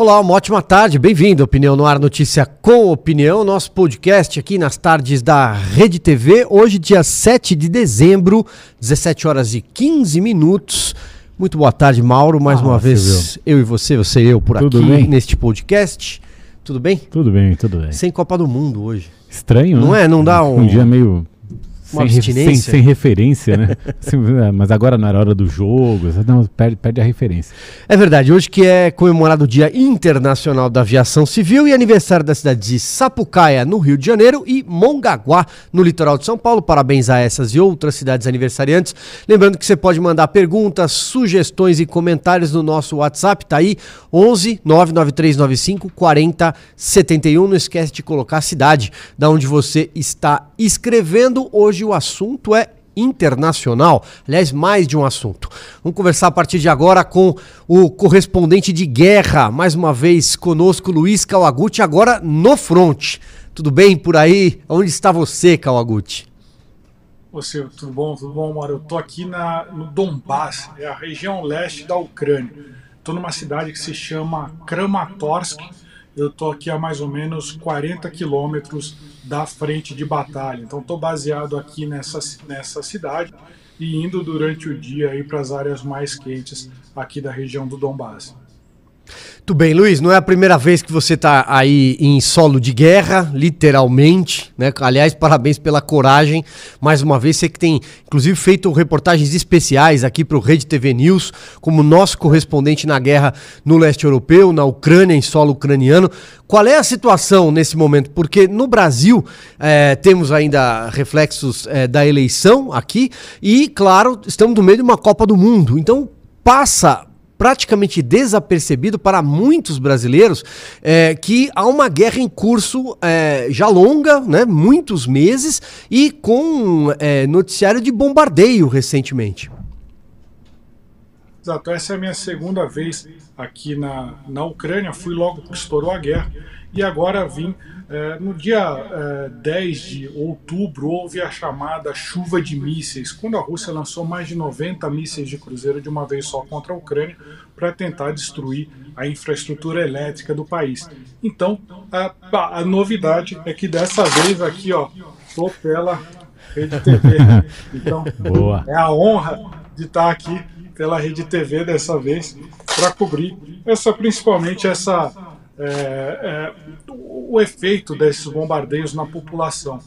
Olá, uma ótima tarde, bem-vindo. Opinião no Ar Notícia com Opinião, nosso podcast aqui nas tardes da Rede TV. Hoje, dia 7 de dezembro, 17 horas e 15 minutos. Muito boa tarde, Mauro. Mais ah, uma vez, viu? eu e você, você e eu por tudo aqui bem? neste podcast. Tudo bem? Tudo bem, tudo bem. Sem Copa do Mundo hoje. Estranho, Não né? é? Não dá um. Um dia meio uma sem, sem, sem, referência, né? É, mas agora não era hora do jogo, não, perde, perde a referência. É verdade, hoje que é comemorado o Dia Internacional da Aviação Civil e aniversário da cidade de Sapucaia, no Rio de Janeiro, e Mongaguá, no litoral de São Paulo. Parabéns a essas e outras cidades aniversariantes. Lembrando que você pode mandar perguntas, sugestões e comentários no nosso WhatsApp, tá aí, 11 99395 4071. Não esquece de colocar a cidade da onde você está escrevendo hoje o assunto é internacional. Aliás, mais de um assunto. Vamos conversar a partir de agora com o correspondente de guerra, mais uma vez conosco, Luiz Kawaguchi, agora no front. Tudo bem por aí? Onde está você, Kawaguchi? Você, tudo bom? Tudo bom, Mauro? Eu tô aqui na, no Donbass, é a região leste da Ucrânia. Estou numa cidade que se chama Kramatorsk eu estou aqui a mais ou menos 40 quilômetros da frente de batalha. Então estou baseado aqui nessa, nessa cidade e indo durante o dia para as áreas mais quentes aqui da região do Donbass. Muito bem, Luiz, não é a primeira vez que você está aí em solo de guerra, literalmente, né? Aliás, parabéns pela coragem. Mais uma vez, você que tem, inclusive, feito reportagens especiais aqui para o Rede TV News, como nosso correspondente na guerra no leste europeu, na Ucrânia, em solo ucraniano. Qual é a situação nesse momento? Porque no Brasil é, temos ainda reflexos é, da eleição aqui e, claro, estamos no meio de uma Copa do Mundo. Então, passa praticamente desapercebido para muitos brasileiros é, que há uma guerra em curso é, já longa, né, muitos meses, e com é, noticiário de bombardeio recentemente. Exato, essa é a minha segunda vez aqui na, na Ucrânia. Fui logo que estourou a guerra e agora vim. É, no dia é, 10 de outubro, houve a chamada chuva de mísseis, quando a Rússia lançou mais de 90 mísseis de cruzeiro de uma vez só contra a Ucrânia para tentar destruir a infraestrutura elétrica do país. Então, a, a novidade é que dessa vez aqui, ó, estou pela Rede TV. Então, Boa. é a honra de estar aqui pela Rede TV dessa vez para cobrir essa principalmente essa é, é, o efeito desses bombardeios na população.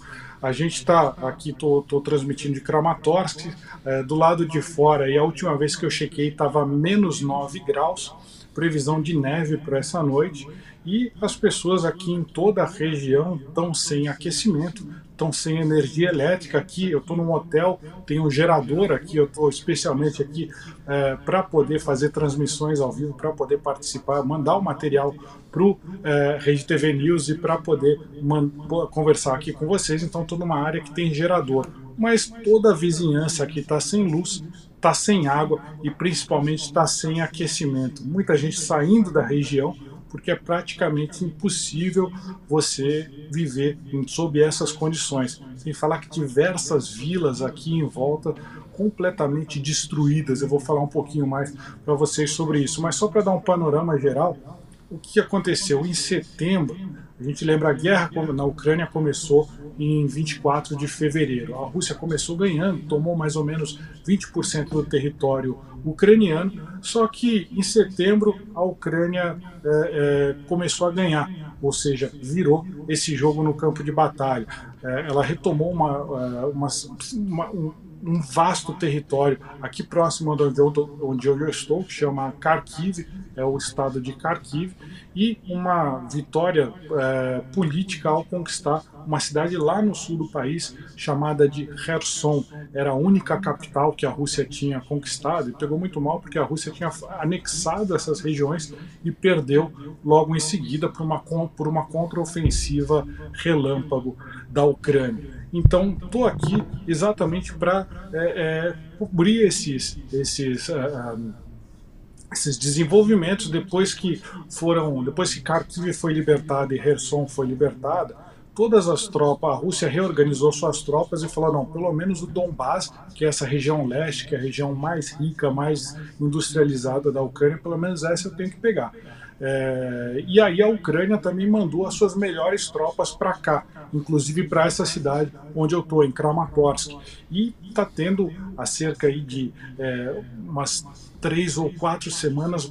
A gente está aqui, estou transmitindo de Kramatorsk, é, do lado de fora, e a última vez que eu chequei estava menos 9 graus, previsão de neve para essa noite, e as pessoas aqui em toda a região estão sem aquecimento, estão sem energia elétrica aqui. Eu estou num hotel, tem um gerador aqui, eu estou especialmente aqui é, para poder fazer transmissões ao vivo, para poder participar, mandar o material para o é, Rede TV News e para poder conversar aqui com vocês. Então, estou numa área que tem gerador, mas toda a vizinhança aqui está sem luz, está sem água e principalmente está sem aquecimento. Muita gente saindo da região porque é praticamente impossível você viver sob essas condições. Sem falar que diversas vilas aqui em volta completamente destruídas. Eu vou falar um pouquinho mais para vocês sobre isso, mas só para dar um panorama geral, o que aconteceu em setembro? A gente lembra a guerra na Ucrânia começou em 24 de fevereiro. A Rússia começou ganhando, tomou mais ou menos 20% do território ucraniano, só que em setembro a Ucrânia é, é, começou a ganhar, ou seja, virou esse jogo no campo de batalha. É, ela retomou uma, uma, uma um, um vasto território aqui próximo de onde eu, onde eu estou, que chama Kharkiv, é o estado de Kharkiv, e uma vitória é, política ao conquistar uma cidade lá no sul do país chamada de Kherson. Era a única capital que a Rússia tinha conquistado e pegou muito mal porque a Rússia tinha anexado essas regiões e perdeu logo em seguida por uma, por uma contraofensiva relâmpago da Ucrânia. Então, estou aqui exatamente para é, é, cobrir esses, esses, uh, esses desenvolvimentos depois que foram, depois que Kharkiv foi libertada e Kherson foi libertada. Todas as tropas, a Rússia reorganizou suas tropas e falou: não, pelo menos o Donbass, que é essa região leste, que é a região mais rica, mais industrializada da Ucrânia, pelo menos essa eu tenho que pegar. É, e aí a Ucrânia também mandou as suas melhores tropas para cá, inclusive para essa cidade onde eu estou, em Kramatorsk. E está tendo há cerca de é, umas três ou quatro semanas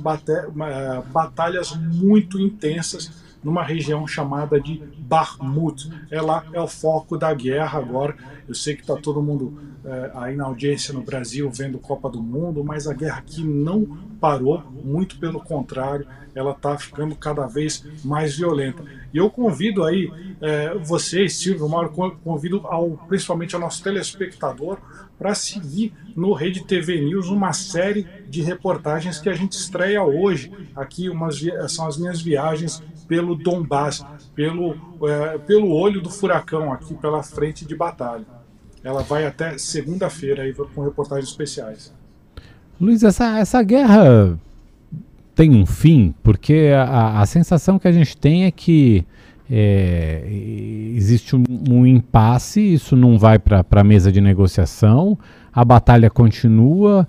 batalhas muito intensas numa região chamada de Bakhmut. Ela é o foco da guerra agora. Eu sei que está todo mundo é, aí na audiência no Brasil vendo Copa do Mundo, mas a guerra aqui não parou, muito pelo contrário, ela está ficando cada vez mais violenta. E eu convido aí é, vocês, Silvio, Mauro, convido ao, principalmente ao nosso telespectador para seguir no Rede TV News uma série de reportagens que a gente estreia hoje. Aqui umas, são as minhas viagens pelo Donbass, pelo, é, pelo olho do furacão aqui pela frente de batalha. Ela vai até segunda-feira aí com reportagens especiais. Luiz, essa, essa guerra tem um fim? Porque a, a sensação que a gente tem é que é, existe um, um, impasse, isso não vai para a mesa de negociação, a batalha continua.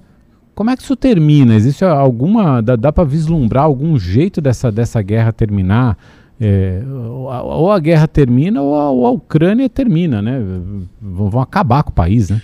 Como é que isso termina? Existe alguma. dá, dá para vislumbrar algum jeito dessa, dessa guerra terminar? É, ou, a, guerra termina ou a, ou a, Ucrânia termina, né? Vão acabar com o país, né?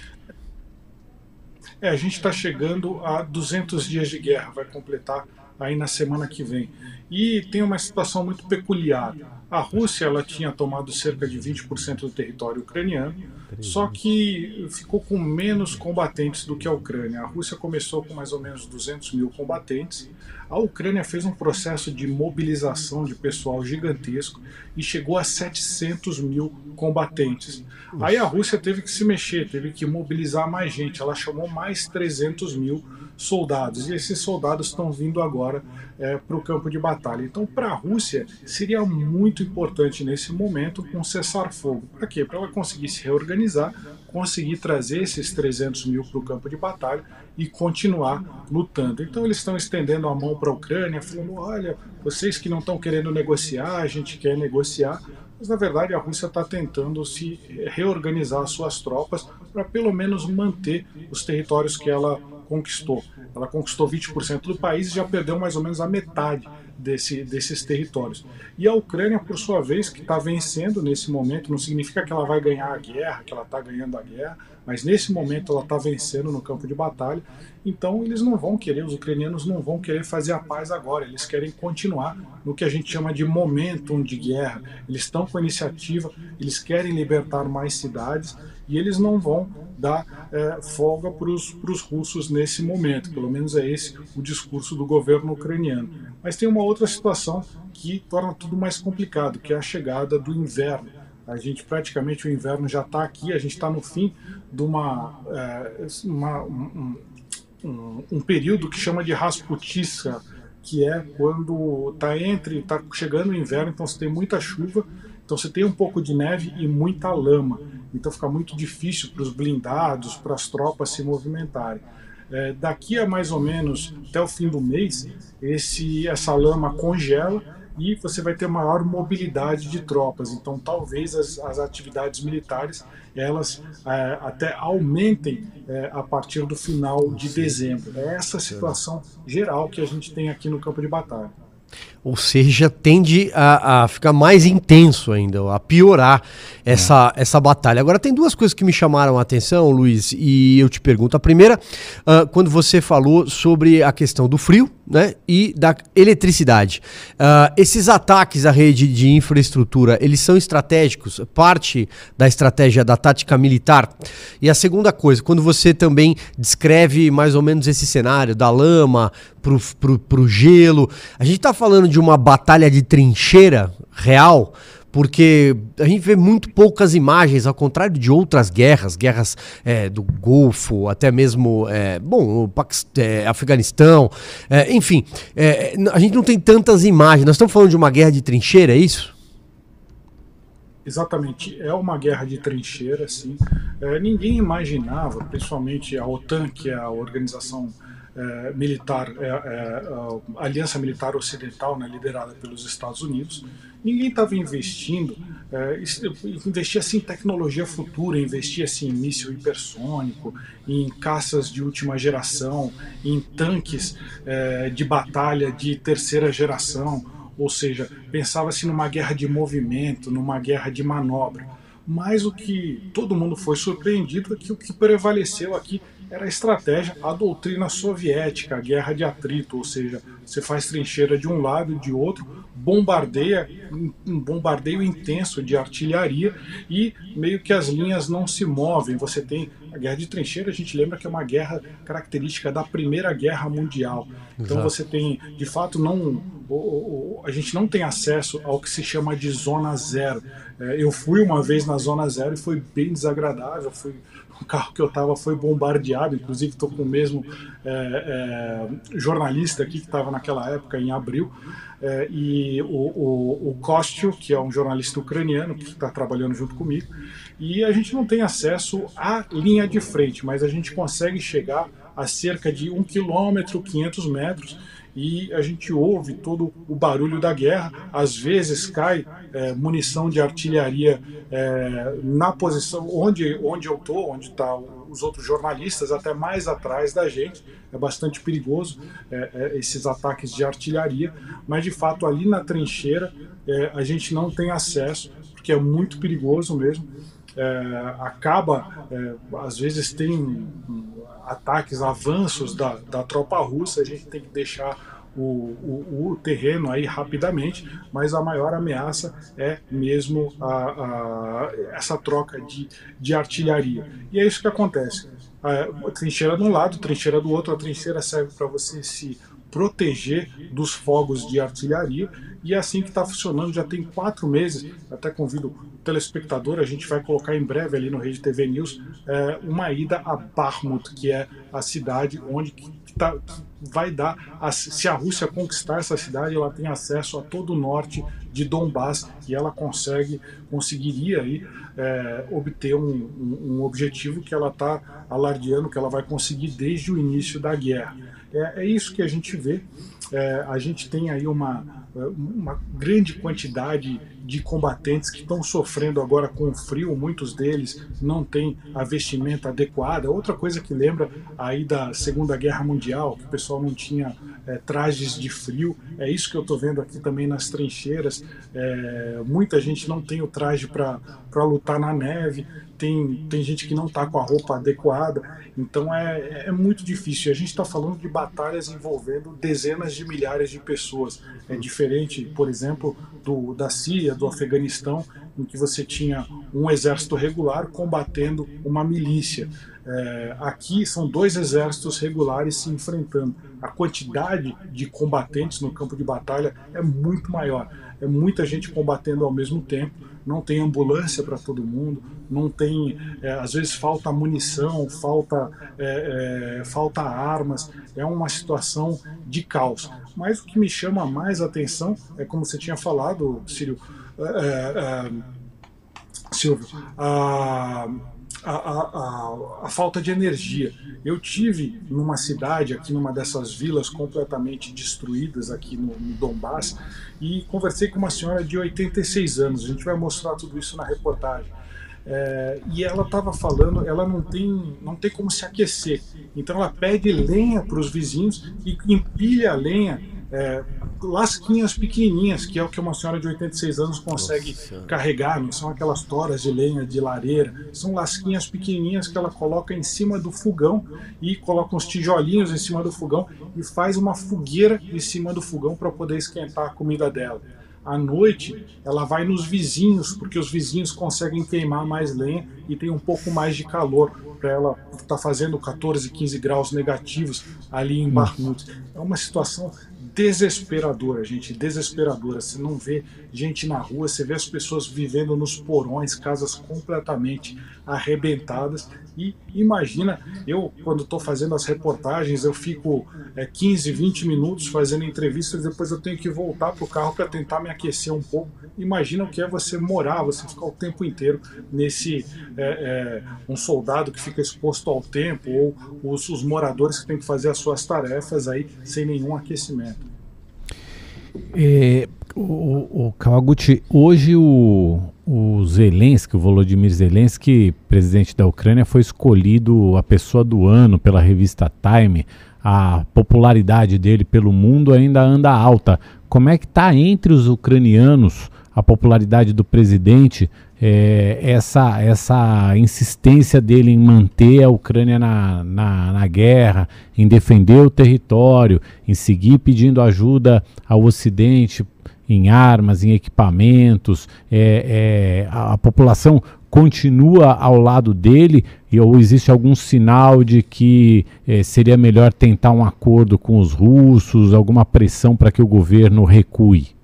É, a gente está chegando a 200 dias de guerra, vai completar aí na semana que vem. E tem uma situação muito peculiar. A Rússia ela tinha tomado cerca de 20% do território ucraniano, só que ficou com menos combatentes do que a Ucrânia. A Rússia começou com mais ou menos 200 mil combatentes. A Ucrânia fez um processo de mobilização de pessoal gigantesco e chegou a 700 mil combatentes. Aí a Rússia teve que se mexer, teve que mobilizar mais gente. Ela chamou mais 300 mil soldados e esses soldados estão vindo agora é, para o campo de batalha. Então, para a Rússia, seria muito importante nesse momento um cessar-fogo. Para quê? Para ela conseguir se reorganizar, conseguir trazer esses 300 mil para o campo de batalha e continuar lutando. Então, eles estão estendendo a mão para a Ucrânia, falando: olha, vocês que não estão querendo negociar, a gente quer negociar. Mas na verdade a Rússia está tentando se reorganizar suas tropas para pelo menos manter os territórios que ela conquistou. Ela conquistou 20% do país e já perdeu mais ou menos a metade desse, desses territórios. E a Ucrânia, por sua vez, que está vencendo nesse momento, não significa que ela vai ganhar a guerra, que ela está ganhando a guerra, mas nesse momento ela está vencendo no campo de batalha. Então eles não vão querer, os ucranianos não vão querer fazer a paz agora, eles querem continuar no que a gente chama de momentum de guerra. Eles estão com a iniciativa, eles querem libertar mais cidades e eles não vão dar é, folga para os russos nesse momento. Pelo menos é esse o discurso do governo ucraniano. Mas tem uma outra situação que torna tudo mais complicado, que é a chegada do inverno. A gente praticamente o inverno já está aqui, a gente está no fim de uma, é, uma um, um, um, período que chama de Rasputissa, que é quando está entre, está chegando o inverno, então você tem muita chuva, então você tem um pouco de neve e muita lama. Então fica muito difícil para os blindados, para as tropas se movimentarem. É, daqui a mais ou menos até o fim do mês, esse, essa lama congela e você vai ter maior mobilidade de tropas. Então, talvez as, as atividades militares elas é, até aumentem é, a partir do final de dezembro. É essa situação geral que a gente tem aqui no campo de batalha. Ou seja, tende a, a, ficar mais intenso ainda, a piorar essa, é. essa batalha. Agora, tem duas coisas que me chamaram a atenção, Luiz, e eu te pergunto. A primeira, uh, quando você falou sobre a questão do frio né, e da eletricidade. Uh, esses ataques à rede de infraestrutura, eles são estratégicos, parte da estratégia da tática militar. E a segunda coisa, quando você também descreve mais ou menos esse cenário da lama pro, pro, pro gelo, a gente está falando de uma batalha de trincheira real, porque a gente vê muito poucas imagens, ao contrário de outras guerras, guerras é, do Golfo, até mesmo, é, bom, o Paquistão, é, Afeganistão, é, enfim, é, a gente não tem tantas imagens. Nós estamos falando de uma guerra de trincheira, é isso? Exatamente, é uma guerra de trincheira, sim. É, ninguém imaginava, principalmente a OTAN, que é a organização é, militar, é, é, a Aliança Militar Ocidental, né, liderada pelos Estados Unidos, ninguém estava investindo, é, investia assim, em tecnologia futura, investia assim, em míssil hipersônico, em caças de última geração, em tanques é, de batalha de terceira geração, ou seja, pensava-se numa guerra de movimento, numa guerra de manobra. Mas o que todo mundo foi surpreendido é que o que prevaleceu aqui era a estratégia, a doutrina soviética, a guerra de atrito, ou seja, você faz trincheira de um lado e de outro, bombardeia, um bombardeio intenso de artilharia e meio que as linhas não se movem. Você tem a guerra de trincheira, a gente lembra que é uma guerra característica da Primeira Guerra Mundial. Então Exato. você tem, de fato, não a gente não tem acesso ao que se chama de zona zero. É, eu fui uma vez na zona zero e foi bem desagradável. Fui o carro que eu estava foi bombardeado, inclusive estou com o mesmo é, é, jornalista aqui que estava naquela época, em abril, é, e o, o, o Kostyo, que é um jornalista ucraniano que está trabalhando junto comigo, e a gente não tem acesso à linha de frente, mas a gente consegue chegar a cerca de 1 km, 500 metros, e a gente ouve todo o barulho da guerra. Às vezes cai é, munição de artilharia é, na posição onde, onde eu estou, onde está os outros jornalistas, até mais atrás da gente. É bastante perigoso é, é esses ataques de artilharia, mas de fato ali na trincheira é, a gente não tem acesso, porque é muito perigoso mesmo. É, acaba, às vezes tem ataques, avanços da, da tropa russa, a gente tem que deixar o, o, o, terreno aí rapidamente, mas a maior ameaça é mesmo a, a, essa troca de, de artilharia. E é isso que acontece. A trincheira de um lado, trincheira do outro, a trincheira serve para você se proteger dos fogos de artilharia e é assim que está funcionando já tem quatro meses. Até convido o telespectador, a gente vai colocar em breve ali no Rede TV News é, uma ida a Bakhmut, que é a cidade onde que tá, que vai dar, a, se a Rússia conquistar essa cidade, ela tem acesso a todo o norte de Donbass e ela consegue, conseguiria aí é, obter um, um, um objetivo que ela está alardeando, que ela vai conseguir desde o início da guerra. É, é isso que a gente vê. É, a gente tem aí uma, uma grande quantidade de combatentes que estão sofrendo agora com frio, muitos deles não têm a vestimenta adequada. Outra coisa que lembra aí da Segunda Guerra Mundial, que o pessoal não tinha é, trajes de frio, é isso que eu estou vendo aqui também nas trincheiras. É, muita gente não tem o traje para lutar na neve, tem, tem gente que não está com a roupa adequada, então é, é muito difícil. A gente está falando de batalhas envolvendo dezenas de milhares de pessoas. É diferente, por exemplo, do, da Síria, do Afeganistão, em que você tinha um exército regular combatendo uma milícia. É, aqui são dois exércitos regulares se enfrentando. A quantidade de combatentes no campo de batalha é muito maior. É muita gente combatendo ao mesmo tempo não tem ambulância para todo mundo, não tem, é, às vezes falta munição, falta, é, é, falta armas, é uma situação de caos. Mas o que me chama mais atenção é como você tinha falado, Sírio, é, é, Silvio, a a, a, a, falta de energia. Eu tive numa cidade, aqui numa dessas vilas completamente destruídas aqui no, no Donbass, e conversei com uma senhora de 86 anos. A gente vai mostrar tudo isso na reportagem. É, e ela estava falando, ela não tem, não tem como se aquecer. Então ela pede lenha para os vizinhos e empilha a lenha é, lasquinhas pequenininhas, que é o que uma senhora de 86 anos consegue Nossa. carregar, não são aquelas toras de lenha de lareira, são lasquinhas pequenininhas que ela coloca em cima do fogão e coloca uns tijolinhos em cima do fogão e faz uma fogueira em cima do fogão para poder esquentar a comida dela. À noite, ela vai nos vizinhos, porque os vizinhos conseguem queimar mais lenha e tem um pouco mais de calor para ela estar tá fazendo 14, 15 graus negativos ali em Bakhmut. É uma situação desesperadora, gente, desesperadora. Você não vê gente na rua, você vê as pessoas vivendo nos porões, casas completamente arrebentadas. E imagina, eu quando estou fazendo as reportagens, eu fico é, 15, 20 minutos fazendo entrevistas, depois eu tenho que voltar para o carro para tentar me aquecer um pouco. Imagina o que é você morar, você ficar o tempo inteiro nesse é, é, um soldado que fica exposto ao tempo ou os, os moradores que têm que fazer as suas tarefas aí sem nenhum aquecimento. É, o, o Kawaguchi, hoje o, o Zelensky, o Volodymyr Zelensky, presidente da Ucrânia, foi escolhido a pessoa do ano pela revista Time. a popularidade dele pelo mundo ainda anda alta. Como é que está entre os ucranianos a popularidade do presidente, é, essa, essa insistência dele em manter a Ucrânia na, na, na, guerra, em defender o território, em seguir pedindo ajuda ao Ocidente em armas, em equipamentos, é, é, a, a população continua ao lado dele e, ou existe algum sinal de que eh, seria melhor tentar um acordo com os russos, alguma pressão para que o governo recue?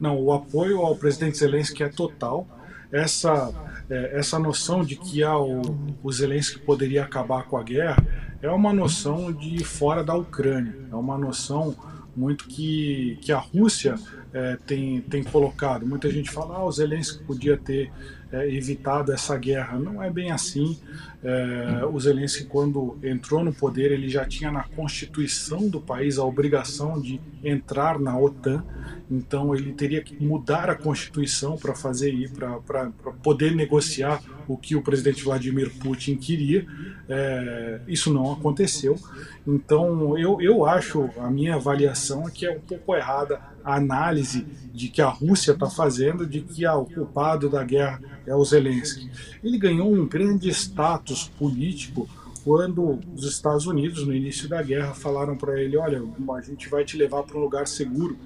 Não, o apoio ao presidente Zelensky é total. Essa, é, essa noção de que ah, o, o Zelensky poderia acabar com a guerra é uma noção de fora da Ucrânia, é uma noção muito que, que a Rússia é, tem, tem colocado. Muita gente fala, ah, o Zelensky podia ter é, evitado essa guerra. Não é bem assim. É, o Zelensky, quando entrou no poder, ele já tinha na constituição do país a obrigação de entrar na OTAN. Então, ele teria que mudar a constituição para fazer para poder negociar o que o presidente Vladimir Putin queria. É, isso não aconteceu. Então, eu, eu acho, a minha avaliação é que é um pouco errada a análise de que a Rússia está fazendo de que o culpado da guerra é o Zelensky. Ele ganhou um grande status político quando os Estados Unidos, no início da guerra, falaram para ele: Olha, a gente vai te levar para um lugar seguro.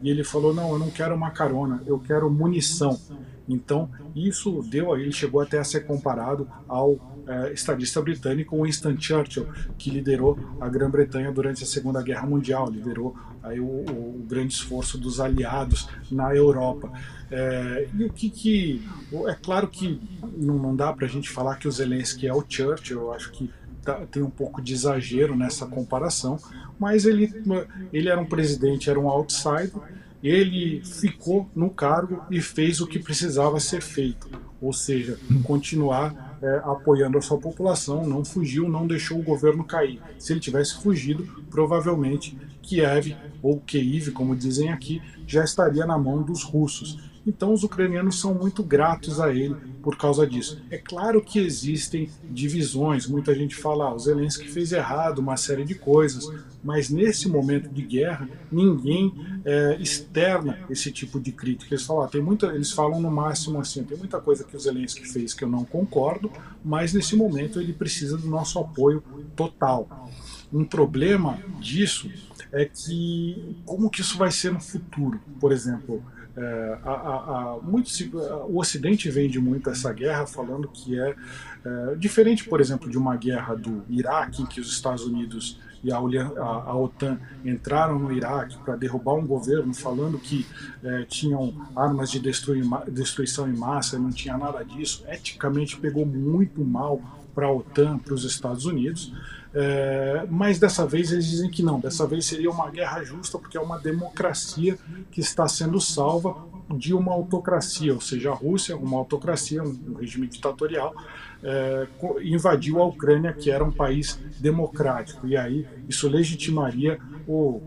E ele falou: Não, eu não quero uma carona, eu quero munição. Então, isso deu a ele, chegou até a ser comparado ao é, estadista britânico Winston Churchill, que liderou a Grã-Bretanha durante a Segunda Guerra Mundial, liderou aí o, o grande esforço dos aliados na Europa. É, e o que, que é claro que não, não dá para a gente falar que o Zelensky é o Churchill, eu acho que tá, tem um pouco de exagero nessa comparação, mas ele, ele era um presidente, era um outsider, ele ficou no cargo e fez o que precisava ser feito, ou seja, continuar é, apoiando a sua população, não fugiu, não deixou o governo cair. Se ele tivesse fugido, provavelmente Kiev, ou Kiev, como dizem aqui, já estaria na mão dos russos. Então os ucranianos são muito gratos a ele por causa disso. É claro que existem divisões, muita gente fala, ah, o Zelensky fez errado uma série de coisas, mas nesse momento de guerra, ninguém é, externa esse tipo de crítica. Eles falam, ah, tem muita, eles falam no máximo assim, tem muita coisa que o Zelensky fez que eu não concordo, mas nesse momento ele precisa do nosso apoio total. Um problema disso é que como que isso vai ser no futuro, por exemplo, é, a, a, a, muito, o Ocidente vende muito essa guerra falando que é, é, diferente, por exemplo, de uma guerra do Iraque, em que os Estados Unidos e a, a OTAN entraram no Iraque para derrubar um governo, falando que é, tinham armas de destruição em massa, não tinha nada disso. Eticamente pegou muito mal para a OTAN, para os Estados Unidos. É, mas dessa vez eles dizem que não, dessa vez seria uma guerra justa, porque é uma democracia que está sendo salva de uma autocracia, ou seja, a Rússia, uma autocracia, um regime ditatorial, é, invadiu a Ucrânia, que era um país democrático, e aí isso legitimaria o,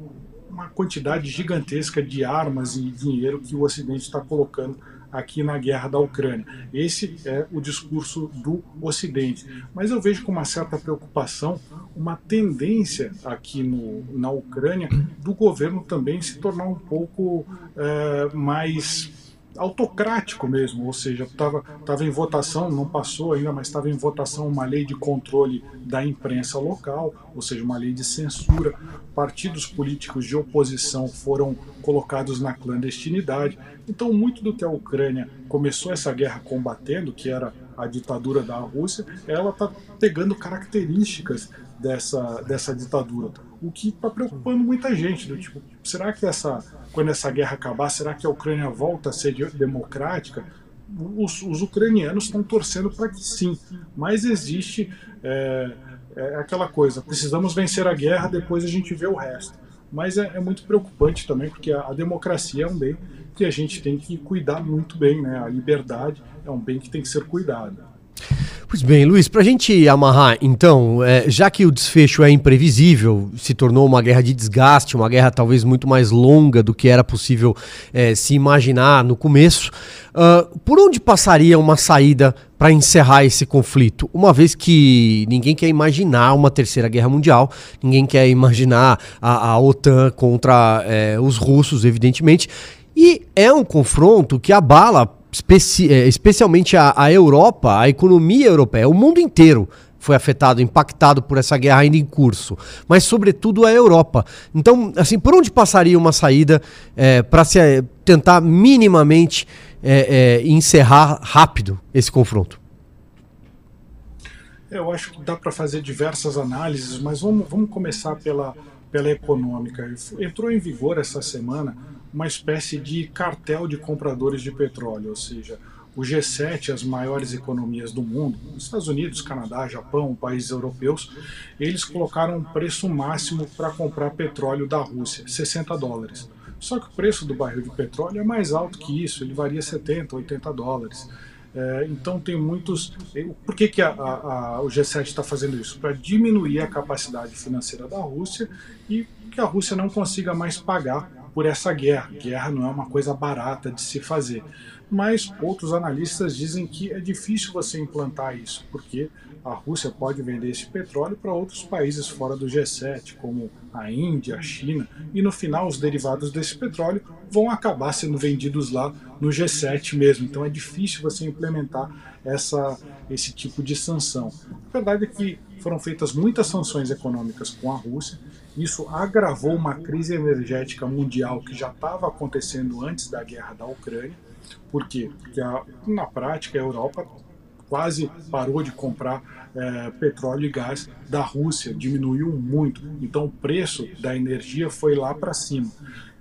uma quantidade gigantesca de armas e dinheiro que o Ocidente está colocando aqui na guerra da Ucrânia. Esse é o discurso do Ocidente. Mas eu vejo com uma certa preocupação uma tendência aqui no, na Ucrânia do governo também se tornar um pouco é, mais autocrático mesmo, ou seja, estava tava em votação, não passou ainda, mas estava em votação uma lei de controle da imprensa local, ou seja, uma lei de censura. Partidos políticos de oposição foram colocados na clandestinidade. Então, muito do que a Ucrânia começou essa guerra combatendo, que era a ditadura da Rússia, ela está pegando características dessa, dessa ditadura o que está preocupando muita gente. Do tipo, será que essa, quando essa guerra acabar, será que a Ucrânia volta a ser democrática? Os, os ucranianos estão torcendo para que sim, mas existe é, é, aquela coisa: precisamos vencer a guerra, depois a gente vê o resto. Mas é, é muito preocupante também, porque a, a democracia é um bem que a gente tem que cuidar muito bem, né? A liberdade é um bem que tem que ser cuidado. Pois bem, Luiz, para a gente amarrar, então, é, já que o desfecho é imprevisível, se tornou uma guerra de desgaste, uma guerra talvez muito mais longa do que era possível é, se imaginar no começo, uh, por onde passaria uma saída para encerrar esse conflito? Uma vez que ninguém quer imaginar uma terceira guerra mundial, ninguém quer imaginar a, a OTAN contra é, os russos, evidentemente, e é um confronto que abala especi é, especialmente a, a Europa, a economia europeia, o mundo inteiro foi afetado, impactado por essa guerra ainda em curso, mas sobretudo a Europa. Então, assim, por onde passaria uma saída é, para se é, tentar minimamente é, é, encerrar rápido esse confronto? Eu acho que dá para fazer diversas análises, mas vamos, vamos começar pela, pela econômica. Entrou em vigor essa semana uma espécie de cartel de compradores de petróleo, ou seja, o G7, as maiores economias do mundo, Estados Unidos, Canadá, Japão, países europeus, eles colocaram um preço máximo para comprar petróleo da Rússia, 60 dólares. Só que o preço do barril de petróleo é mais alto que isso, ele varia 70, 80 dólares. É, então tem muitos. Por que, que a, a, a, o G7 está fazendo isso? Para diminuir a capacidade financeira da Rússia e que a Rússia não consiga mais pagar por essa guerra. Guerra não é uma coisa barata de se fazer. Mas outros analistas dizem que é difícil você implantar isso, porque a Rússia pode vender esse petróleo para outros países fora do G7, como a Índia, a China, e no final os derivados desse petróleo vão acabar sendo vendidos lá no G7 mesmo. Então é difícil você implementar essa, esse tipo de sanção. A verdade é que foram feitas muitas sanções econômicas com a Rússia isso agravou uma crise energética mundial que já estava acontecendo antes da guerra da Ucrânia. Por quê? Porque a, na prática a Europa quase parou de comprar é, petróleo e gás da Rússia, diminuiu muito. Então o preço da energia foi lá para cima.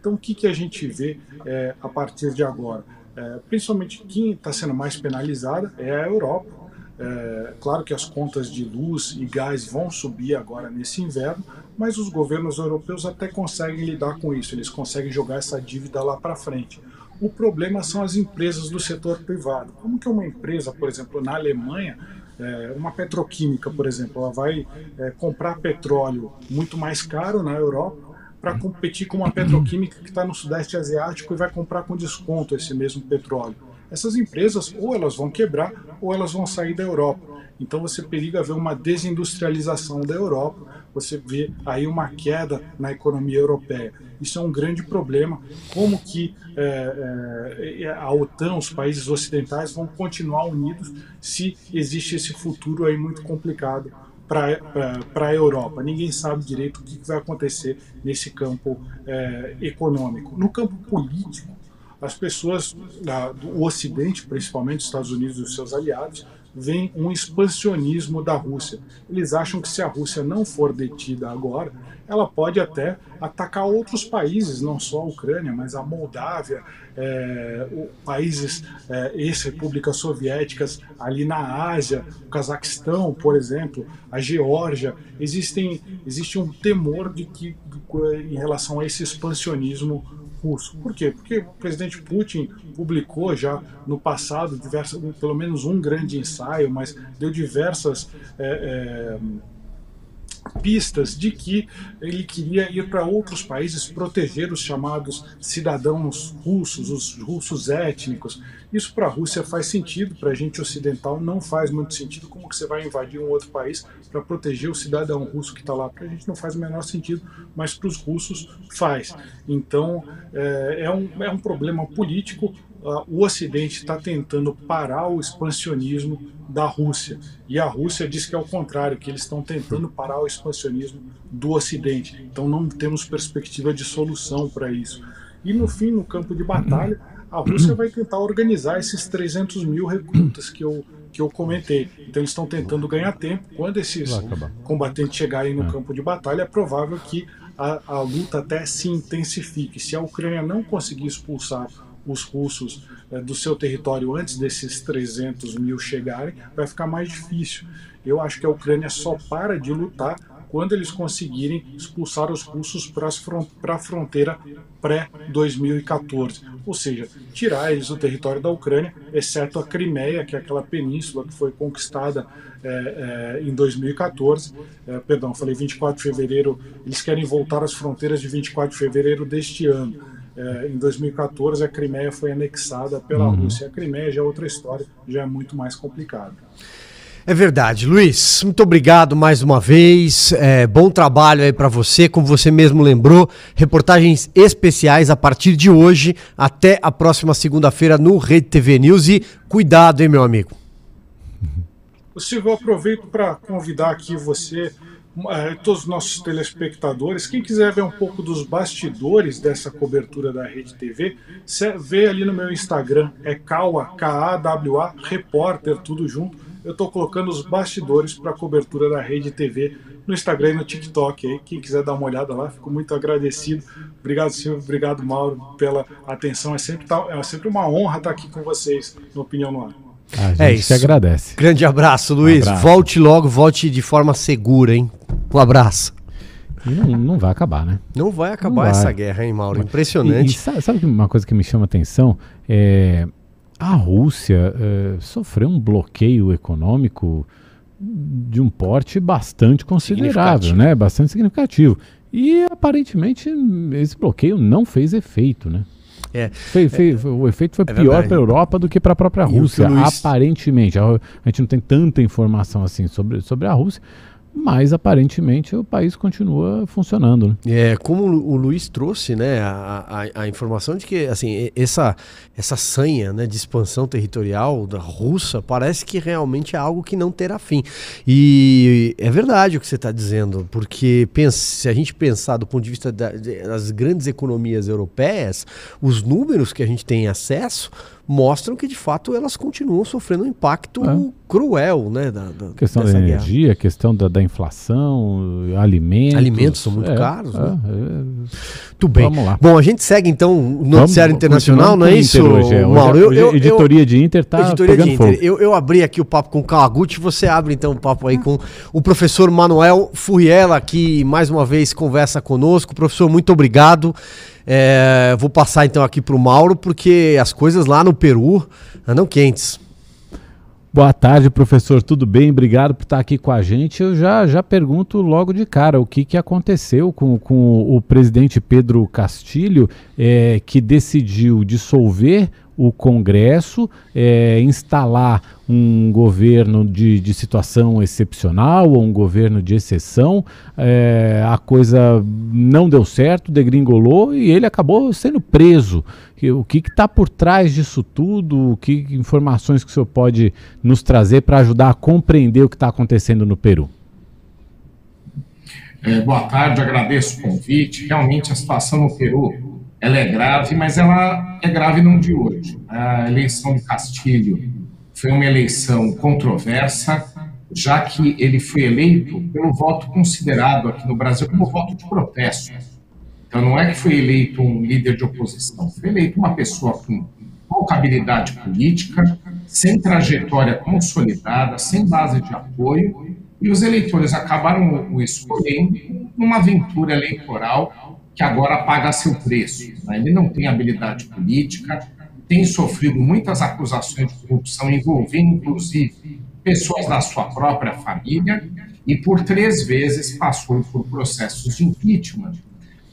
Então o que, que a gente vê é, a partir de agora? É, principalmente quem está sendo mais penalizada é a Europa é, claro que as contas de luz e gás vão subir agora nesse inverno, mas os governos europeus até conseguem lidar com isso, eles conseguem jogar essa dívida lá para frente. O problema são as empresas do setor privado. Como que uma empresa, por exemplo, na Alemanha, é, uma petroquímica, por exemplo, ela vai é, comprar petróleo muito mais caro na Europa para competir com uma petroquímica que está no Sudeste Asiático e vai comprar com desconto esse mesmo petróleo essas empresas ou elas vão quebrar ou elas vão sair da Europa. Então você periga ver uma desindustrialização da Europa, você vê aí uma queda na economia europeia. Isso é um grande problema. Como que é, é, a OTAN, os países ocidentais, vão continuar unidos se existe esse futuro aí muito complicado para a Europa. Ninguém sabe direito o que vai acontecer nesse campo é, econômico. No campo político, as pessoas do Ocidente, principalmente os Estados Unidos e os seus aliados, veem um expansionismo da Rússia. Eles acham que se a Rússia não for detida agora, ela pode até atacar outros países, não só a Ucrânia, mas a Moldávia, é, países é, ex-repúblicas soviéticas ali na Ásia, o Cazaquistão, por exemplo, a Geórgia. Existem, existe um temor de que, em relação a esse expansionismo Por quê? Porque o presidente Putin publicou já no passado diversas, pelo menos um grande ensaio, mas deu diversas é, é, pistas de que ele queria ir para outros países proteger os chamados cidadãos russos, os russos étnicos. Isso para a Rússia faz sentido, para a gente ocidental não faz muito sentido. Como que você vai invadir um outro país para proteger o cidadão russo que está lá? Para a gente não faz o menor sentido, mas para os russos faz. Então é, é, um, é um problema político o Ocidente está tentando parar o expansionismo da Rússia. E a Rússia diz que é o contrário, que eles estão tentando parar o expansionismo do Ocidente. Então não temos perspectiva de solução para isso. E no fim, no campo de batalha, a Rússia vai tentar organizar esses 300 mil recrutas que eu, que eu comentei. Então eles estão tentando ganhar tempo. Quando esses combatentes chegarem no é. campo de batalha, é provável que a, a luta até se intensifique. Se a Ucrânia não conseguir expulsar os russos é, do seu território antes desses 300 mil chegarem, vai ficar mais difícil. Eu acho que a Ucrânia só para de lutar quando eles conseguirem expulsar os russos para a fronteira pré-2014, ou seja, tirar eles do território da Ucrânia, exceto a Crimeia, que é aquela península que foi conquistada é, é, em 2014. É, perdão, falei 24 de fevereiro, eles querem voltar às fronteiras de 24 de fevereiro deste ano. É, em 2014, a Crimeia foi anexada pela uhum. Rússia. A Crimeia já é outra história, já é muito mais complicada. É verdade, Luiz. Muito obrigado mais uma vez. É, bom trabalho aí para você, como você mesmo lembrou. Reportagens especiais a partir de hoje até a próxima segunda-feira no Rede TV News e cuidado, hein, meu amigo. Silvio, aproveito para convidar aqui você, todos os nossos telespectadores, quem quiser ver um pouco dos bastidores dessa cobertura da Rede TV, vê ali no meu Instagram, é Kawa, K-A-W-A, repórter, tudo junto eu estou colocando os bastidores para a cobertura da Rede TV no Instagram e no TikTok. Aí. Quem quiser dar uma olhada lá, fico muito agradecido. Obrigado, Silvio. Obrigado, Mauro, pela atenção. É sempre, é sempre uma honra estar aqui com vocês no Opinião no Ar. A gente é isso. agradece. Grande abraço, Luiz. Um abraço. Volte logo, volte de forma segura, hein? Um abraço. Não, não vai acabar, né? Não vai acabar não essa vai. guerra, hein, Mauro? Impressionante. E, e sabe, sabe uma coisa que me chama atenção? É, a Rússia eh, sofreu um bloqueio econômico de um porte bastante considerável, né? Bastante significativo. E aparentemente esse bloqueio não fez efeito, né? É, foi, foi, é, o efeito foi é pior para a Europa do que para a própria Rússia, Luiz... aparentemente. A, a, gente não tem tanta informação assim sobre, sobre a Rússia, mas aparentemente o país continua funcionando. Né? É, como o Luiz trouxe né, a, a, a, informação de que assim, essa, essa sanha né, de expansão territorial da russa parece que realmente é algo que não terá fim. E é verdade o que você está dizendo, porque pensa, se a gente pensar do ponto de vista da, das grandes economias europeias, os números que a gente tem acesso mostram que de fato elas continuam sofrendo um impacto é. cruel, né? Da, da questão da energia, guerra. questão da, da, inflação, alimentos. Alimentos são muito é, caros, é, né? Muito bem. Vamos lá. Bom, a gente segue então o noticiário internacional, não é isso, hoje, é. Mauro? Eu, eu, editoria eu, de Inter tá editoria de Inter. Eu, eu abri aqui o papo com o Kawaguchi, você abre então o papo aí com o professor Manuel Furriela, que mais uma vez conversa conosco. Professor, muito obrigado. É, vou passar então aqui para o Mauro, porque as coisas lá no Peru andam quentes. Boa tarde, professor. Tudo bem? Obrigado por estar aqui com a gente. Eu já, já pergunto logo de cara o que, que aconteceu com, com o presidente Pedro Castilho, é, que decidiu dissolver o Congresso, é, instalar um governo de, de, situação excepcional ou um governo de exceção. É, a coisa não deu certo, degringolou e ele acabou sendo preso. O que está por trás disso tudo? Que informações que o senhor pode nos trazer para ajudar a compreender o que está acontecendo no Peru? É, boa tarde, agradeço o convite. Realmente a situação no Peru ela é grave, mas ela é grave não de hoje. A eleição de Castilho foi uma eleição controversa, já que ele foi eleito pelo voto considerado aqui no Brasil como voto de protesto. Então não é que foi eleito um líder de oposição, foi eleito uma pessoa com pouca habilidade política, sem trajetória consolidada, sem base de apoio, e os eleitores acabaram o escolhendo numa aventura eleitoral que agora paga seu preço. Né? Ele não tem habilidade política, tem sofrido muitas acusações de corrupção, envolvendo inclusive pessoas da sua própria família, e por três vezes passou por processos de impeachment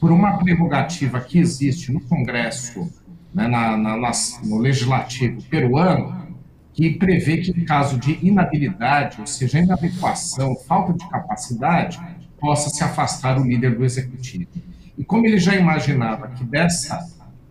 por uma prerrogativa que existe no Congresso, né, na, na, no Legislativo peruano, que prevê que, em caso de inabilidade, ou seja, inadequação, falta de capacidade, possa se afastar o líder do Executivo. E como ele já imaginava que dessa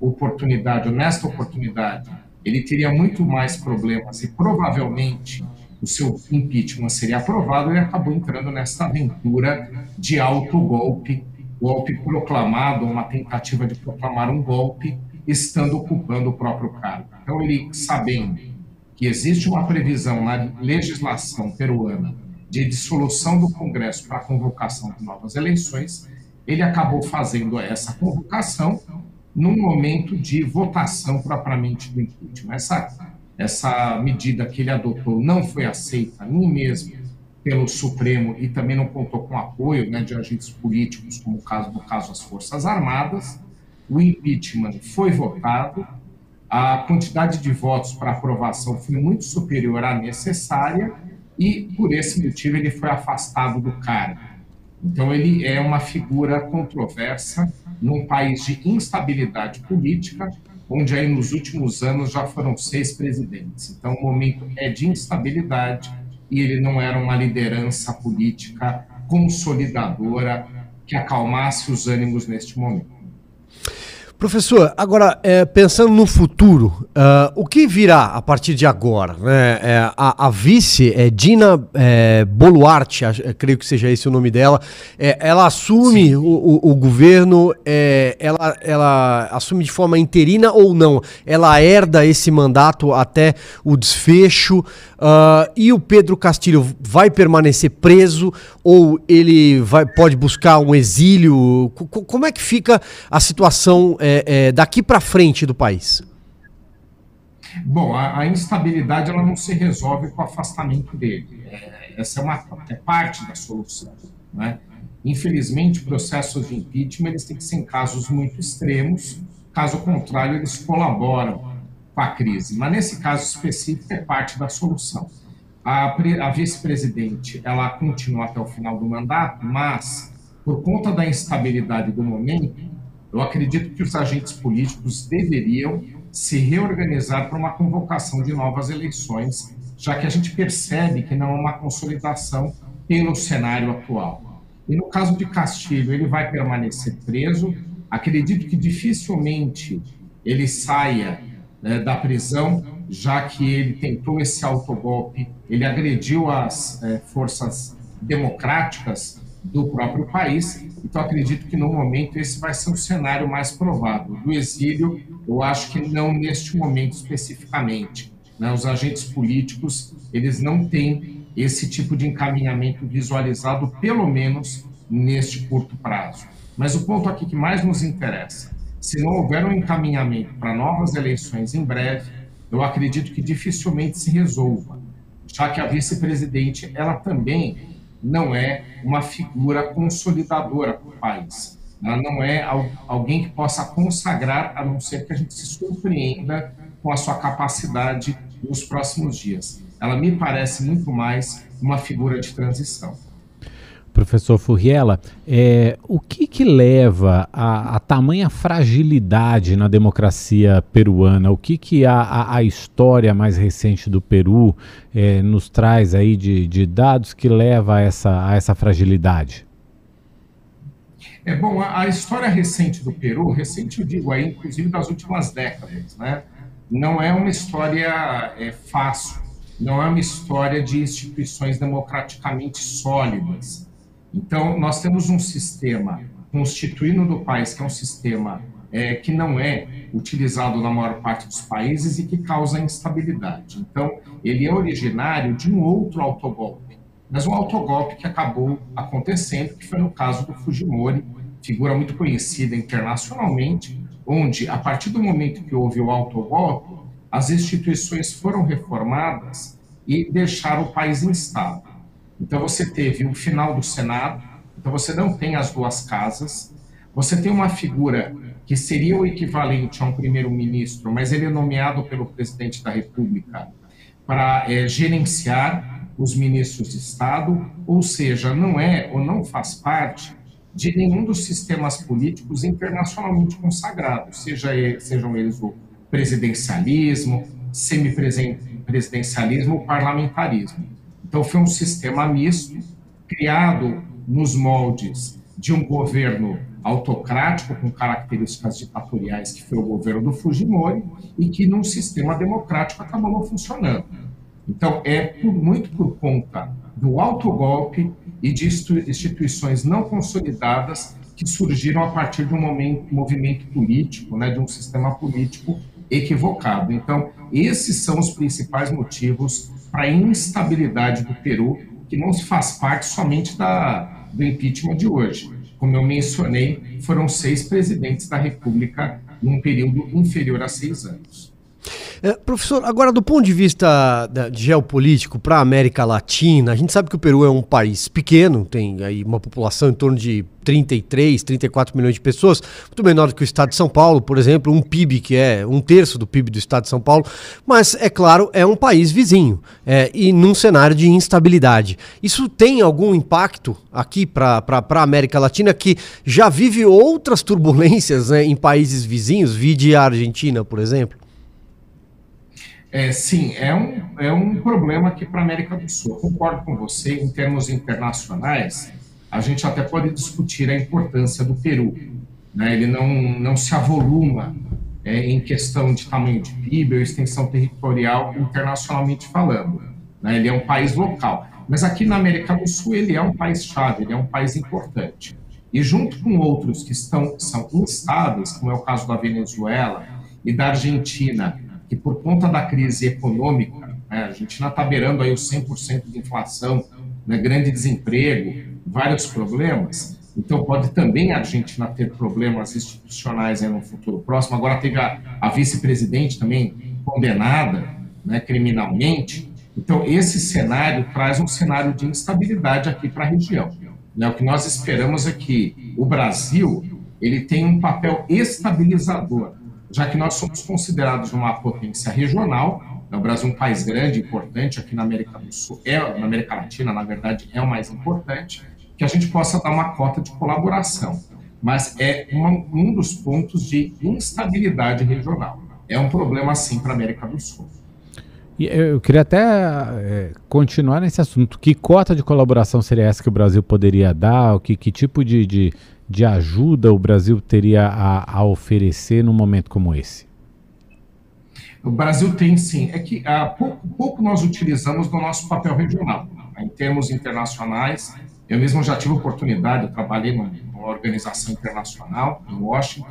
oportunidade, nesta oportunidade, ele teria muito mais problemas e provavelmente o seu impeachment seria aprovado, ele acabou entrando nessa aventura de autogolpe, golpe proclamado, uma tentativa de proclamar um golpe, estando ocupando o próprio cargo. Então, ele, sabendo que existe uma previsão na legislação peruana de dissolução do Congresso para a convocação de novas eleições, ele acabou fazendo essa convocação num momento de votação propriamente do impeachment. Essa, essa medida que ele adotou não foi aceita nem mesmo pelo Supremo e também não contou com apoio né, de agentes políticos, como o caso, no caso as Forças Armadas. O impeachment foi votado, a quantidade de votos para aprovação foi muito superior à necessária e, por esse motivo, ele foi afastado do cargo. Então, ele é uma figura controversa num país de instabilidade política, onde aí nos últimos anos já foram seis presidentes. Então, o momento é de instabilidade e ele não era uma liderança política consolidadora que acalmasse os ânimos neste momento. Professor, agora, é, pensando no futuro, uh, o que virá a partir de agora? Né? É, a, a, vice, é Dina é, Boluarte, creio que seja esse o nome dela, é, ela assume o, o, o, governo, é, ela, ela assume de forma interina ou não? Ela herda esse mandato até o desfecho? Uh, e o Pedro Castilho vai permanecer preso ou ele vai, pode buscar um exílio? C como é que fica a situação? É, é, daqui para frente do país? Bom, a, a, instabilidade ela não se resolve com o afastamento dele. É, essa é, uma, é parte da solução. Né? Infelizmente, processos de impeachment eles têm que ser em casos muito extremos, caso contrário, eles colaboram com a crise. Mas nesse caso específico, é parte da solução. A, a vice-presidente ela continua até o final do mandato, mas por conta da instabilidade do momento, eu acredito que os agentes políticos deveriam se reorganizar para uma convocação de novas eleições, já que a gente percebe que não há uma consolidação pelo cenário atual. E no caso de Castilho, ele vai permanecer preso. Acredito que dificilmente ele saia né, da prisão, já que ele tentou esse autogolpe, ele agrediu as é, forças democráticas do próprio país. Então, acredito que no momento esse vai ser o cenário mais provável. Do exílio, eu acho que não neste momento especificamente. Né? Os agentes políticos, eles não têm esse tipo de encaminhamento visualizado, pelo menos neste curto prazo. Mas o ponto aqui que mais nos interessa, se não houver um encaminhamento para novas eleições em breve, eu acredito que dificilmente se resolva, já que a vice-presidente, ela também não é uma figura consolidadora para o país. Ela não é alguém que possa consagrar, a não ser que a gente se surpreenda com a sua capacidade nos próximos dias. Ela me parece muito mais uma figura de transição. Professor Furriela, é, o que, que leva a, a, tamanha fragilidade na democracia peruana? O que, que a, a, a história mais recente do Peru é, nos traz aí de, de, dados que leva a essa, a essa fragilidade? É bom, a, história recente do Peru, recente eu digo aí, inclusive das últimas décadas, né? Não é uma história é, fácil, não é uma história de instituições democraticamente sólidas então, nós temos um sistema constituído do país, que é um sistema é, que não é utilizado na maior parte dos países e que causa instabilidade. Então, ele é originário de um outro autogolpe, mas um autogolpe que acabou acontecendo, que foi no caso do Fujimori, figura muito conhecida internacionalmente, onde, a partir do momento que houve o autogolpe, as instituições foram reformadas e deixaram o país instável. Então você teve o final do Senado, então você não tem as duas casas, você tem uma figura que seria o equivalente a um primeiro-ministro, mas ele é nomeado pelo presidente da República para é, gerenciar os ministros de Estado, ou seja, não é ou não faz parte de nenhum dos sistemas políticos internacionalmente consagrados, seja, sejam eles o presidencialismo, semipresidencialismo ou parlamentarismo. Então, foi um sistema misto, criado nos moldes de um governo autocrático com características ditatoriais, que foi o governo do Fujimori, e que num sistema democrático acabou não funcionando. Então, é por, muito por conta do autogolpe e de instituições não consolidadas que surgiram a partir de um momento, movimento político, né, de um sistema político equivocado. Então, esses são os principais motivos para a instabilidade do Peru, que não se faz parte somente da, do impeachment de hoje. Como eu mencionei, foram seis presidentes da República num período inferior a seis anos. É, professor, agora do ponto de vista da, de geopolítico para a América Latina, a gente sabe que o Peru é um país pequeno, tem aí uma população em torno de 33, 34 milhões de pessoas, muito menor do que o estado de São Paulo, por exemplo, um PIB que é um terço do PIB do estado de São Paulo, mas é claro, é um país vizinho é, e num cenário de instabilidade. Isso tem algum impacto aqui para a América Latina que já vive outras turbulências né, em países vizinhos, vide a Argentina, por exemplo? É, sim, é um, é um problema aqui para a América do Sul. Eu concordo com você, em termos internacionais, a gente até pode discutir a importância do Peru. Né? Ele não, não se avoluma é, em questão de tamanho de PIB ou extensão territorial internacionalmente falando. Né? Ele é um país local. Mas aqui na América do Sul ele é um país-chave, ele é um país importante. E junto com outros que estão, são instáveis, como é o caso da Venezuela e da Argentina, que por conta da crise econômica, né, a Argentina está beirando aí os 100% de inflação, né, grande desemprego, vários problemas. Então, pode também a Argentina ter problemas institucionais no futuro próximo. Agora, teve a, a vice-presidente também condenada né, criminalmente. Então, esse cenário traz um cenário de instabilidade aqui para a região. Né? O que nós esperamos é que o Brasil ele tem um papel estabilizador, já que nós somos considerados uma potência regional. Né? O Brasil é um país grande, importante aqui na América do Sul, é, na América Latina, na verdade, é o mais importante que a gente possa dar uma cota de colaboração. Mas é uma, um dos pontos de instabilidade regional. É um problema, sim, para a América do Sul. E eu queria até é, continuar nesse assunto. Que cota de colaboração seria essa que o Brasil poderia dar? Que, que tipo de, de, de ajuda o Brasil teria a, a oferecer num momento como esse? O Brasil tem sim. É que há pouco, pouco nós utilizamos no nosso papel regional. Em termos internacionais, eu mesmo já tive oportunidade, eu trabalhei numa organização internacional em Washington.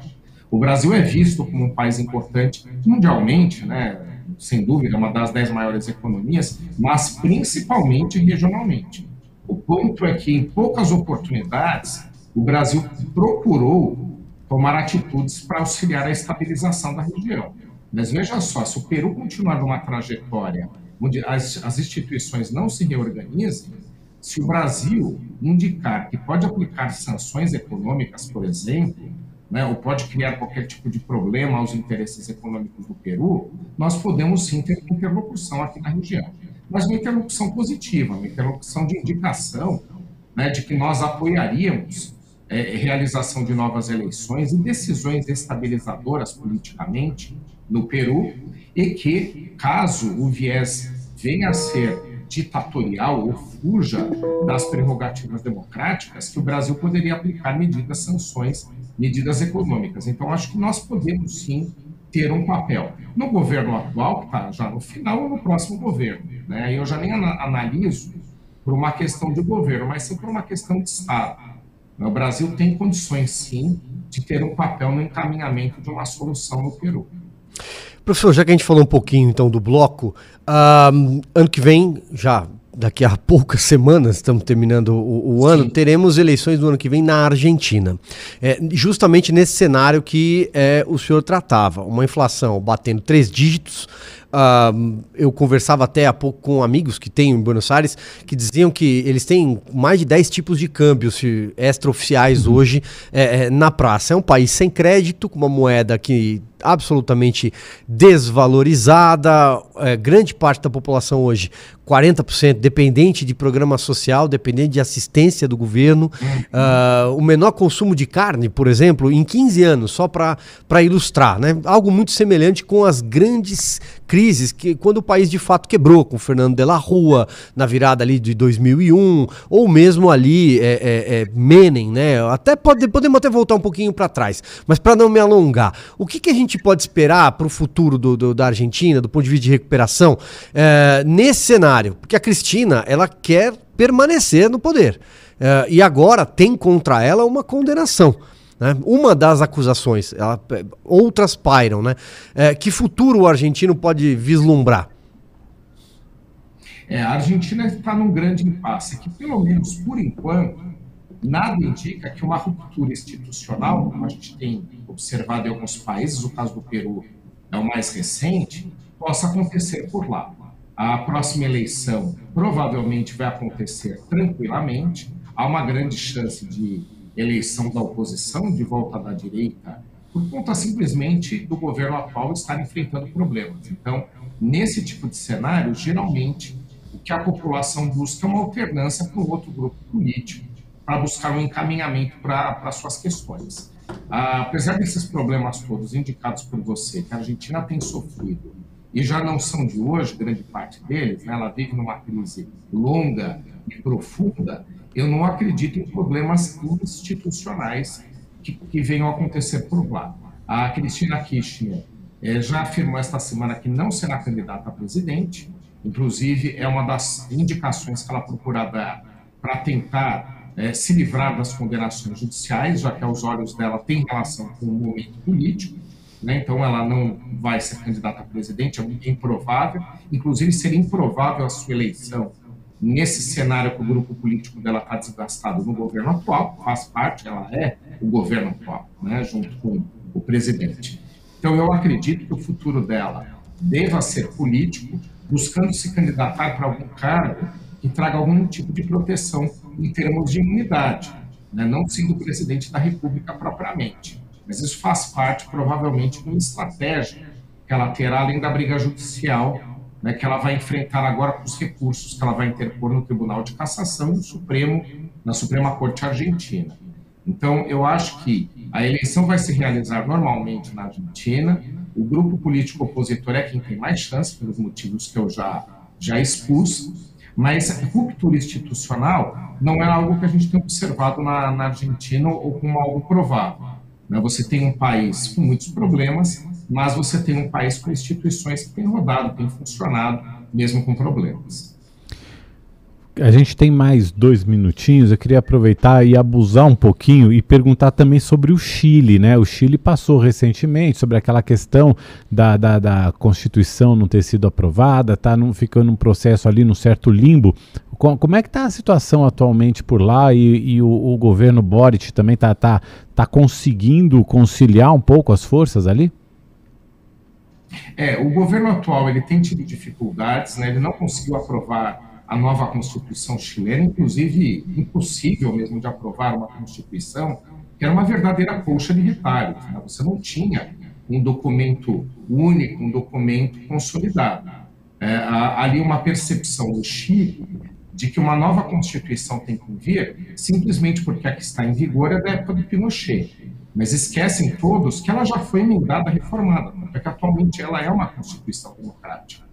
O Brasil é visto como um país importante mundialmente, né? sem dúvida, uma das dez maiores economias, mas principalmente regionalmente. O ponto é que, em poucas oportunidades, o Brasil procurou tomar atitudes para auxiliar a estabilização da região. Mas veja só, se o Peru continuar numa trajetória onde as, as instituições não se reorganizem, se o Brasil indicar que pode aplicar sanções econômicas, por exemplo, né, ou pode criar qualquer tipo de problema aos interesses econômicos do Peru, nós podemos sim ter interlocução aqui na região. Mas uma interlocução positiva, uma interlocução de indicação né, de que nós apoiaríamos é, realização de novas eleições e decisões estabilizadoras politicamente no Peru, e que, caso o viés venha a ser ditatorial ou fuja das prerrogativas democráticas, que o Brasil poderia aplicar medidas, sanções, medidas econômicas. Então, acho que nós podemos sim ter um papel. No governo atual, que está já no final, ou no próximo governo. Né? Eu já nem analiso por uma questão de governo, mas sim por uma questão de Estado. O Brasil tem condições, sim, de ter um papel no encaminhamento de uma solução no Peru. Professor, já que a gente falou um pouquinho então do bloco, uh, ano que vem, já daqui a poucas semanas, estamos terminando o, o ano, teremos eleições do ano que vem na Argentina. É, justamente nesse cenário que é, o senhor tratava, uma inflação batendo três dígitos, Uh, eu conversava até há pouco com amigos que têm em Buenos Aires que diziam que eles têm mais de 10 tipos de câmbios extraoficiais uhum. hoje é, é, na praça. É um país sem crédito, com uma moeda que absolutamente desvalorizada. É, grande parte da população hoje 40% dependente de programa social, dependente de assistência do governo. Uh, o menor consumo de carne, por exemplo, em 15 anos, só para ilustrar. Né? Algo muito semelhante com as grandes crises que quando o país de fato quebrou, com Fernando de la Rua, na virada ali de 2001, ou mesmo ali é, é, é Menem, né? Até pode, podemos até voltar um pouquinho para trás, mas para não me alongar, o que, que a gente pode esperar para o futuro do, do, da Argentina, do ponto de vista de recuperação, é, nesse cenário? porque a Cristina ela quer permanecer no poder. Uh, e agora tem contra ela uma condenação. Né? Uma das acusações, ela, outras pairam. Né? Uh, que futuro o argentino pode vislumbrar? É, a Argentina está num grande impasse, que pelo menos por enquanto, nada indica que uma ruptura institucional, como a gente tem observado em alguns países, o caso do Peru é o mais recente, possa acontecer por lá. A próxima eleição provavelmente vai acontecer tranquilamente. Há uma grande chance de eleição da oposição, de volta da direita, por conta simplesmente do governo atual estar enfrentando problemas. Então, nesse tipo de cenário, geralmente, o que a população busca é uma alternância para um outro grupo político, para buscar um encaminhamento para suas questões. Ah, apesar desses problemas todos indicados por você, que a Argentina tem sofrido, e já não são de hoje, grande parte deles, né, ela vive numa crise longa e profunda, eu não acredito em problemas institucionais que, que venham a acontecer por lá. A Cristina Kirchner eh, já afirmou esta semana que não será candidata a presidente, inclusive é uma das indicações que ela procurava para tentar eh, se livrar das condenações judiciais, já que aos olhos dela tem relação com o momento político, né? então ela não vai ser candidata a presidente, é improvável, inclusive seria improvável a sua eleição nesse cenário que o grupo político dela está desgastado no governo atual, faz parte, ela é o governo atual, né, junto com o presidente. Então, eu acredito que o futuro dela deva ser político, buscando se candidatar para algum cargo que traga algum tipo de proteção em termos de imunidade, né, não sendo presidente da República propriamente. Mas isso faz parte, provavelmente, de uma estratégia que ela terá, além da briga judicial né, que ela vai enfrentar agora com os recursos que ela vai interpor no Tribunal de Cassação e no Supremo, na Suprema Corte Argentina. Então, eu acho que a eleição vai se realizar normalmente na Argentina, o grupo político opositor é quem tem mais chance, pelos motivos que eu já, já expus, mas ruptura institucional não é algo que a gente tem observado na, na Argentina ou como algo provável. Né? Você tem um país com muitos problemas, mas você tem um país com instituições que têm rodado, têm funcionado, mesmo com problemas. A gente tem mais dois minutinhos. Eu queria aproveitar e abusar um pouquinho e perguntar também sobre o Chile, né? O Chile passou recentemente sobre aquela questão da, da, da Constituição não ter sido aprovada, tá num, ficando um processo ali no certo limbo. Como é que está a situação atualmente por lá e, e o, o, governo Boric também está tá, tá conseguindo conciliar um pouco as forças ali? É, o governo atual ele tem tido dificuldades, né? ele não conseguiu aprovar a nova Constituição chilena, inclusive impossível mesmo de aprovar uma Constituição que era uma verdadeira colcha de retalhos. Né? Você não tinha um documento único, um documento consolidado. É, ali uma percepção do Chile de que uma nova Constituição tem que vir simplesmente porque a que está em vigor é da época do Pinochet. Mas esquecem todos que ela já foi emendada, reformada, porque atualmente ela é uma Constituição democrática.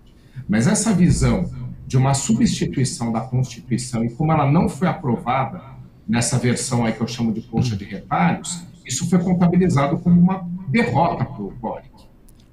Mas essa visão de uma substituição da Constituição e como ela não foi aprovada nessa versão aí que eu chamo de colcha de retalhos, isso foi contabilizado como uma derrota para o Boric.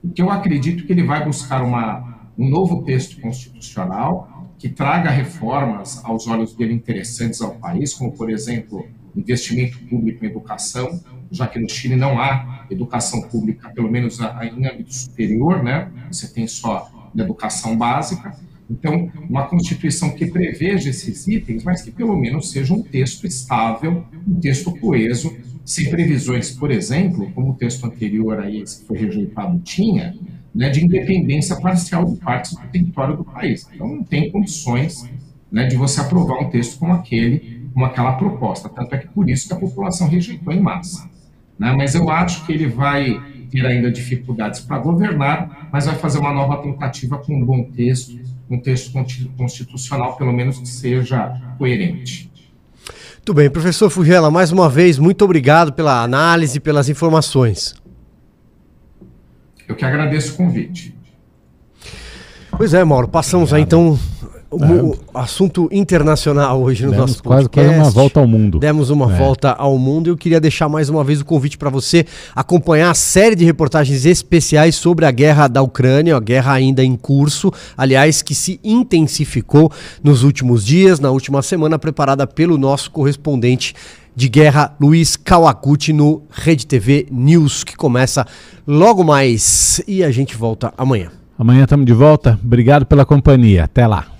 Porque eu acredito que ele vai buscar uma, um novo texto constitucional que traga reformas aos olhos dele interessantes ao país, como, por exemplo, investimento público em educação, já que no Chile não há educação pública, pelo menos em âmbito superior, né? Você tem só educação básica. Então, uma Constituição que preveja esses itens, mas que pelo menos seja um texto estável, um texto coeso, sem previsões, por exemplo, como o texto anterior a esse que foi rejeitado tinha, né, de independência parcial de partes do território do país. Então, não tem condições né, de você aprovar um texto como aquele, como aquela proposta. Tanto é que por isso que a população rejeitou em massa. Né? Mas eu acho que ele vai ter ainda dificuldades para governar, mas vai fazer uma nova tentativa com um bom texto, um texto constitucional, pelo menos que seja coerente. Muito bem, professor Fugela, mais uma vez, muito obrigado pela análise, pelas informações. Eu que agradeço o convite. Pois é, Mauro, passamos aí então o é. assunto internacional hoje no Demos nosso quase, podcast. Quase uma volta ao mundo. Demos uma é. volta ao mundo. Eu queria deixar mais uma vez o convite para você acompanhar a série de reportagens especiais sobre a guerra da Ucrânia, a guerra ainda em curso, aliás, que se intensificou nos últimos dias, na última semana, preparada pelo nosso correspondente de guerra, Luiz Kawaguchi, no Rede TV News, que começa logo mais. E a gente volta amanhã. Amanhã estamos de volta. Obrigado pela companhia. Até lá.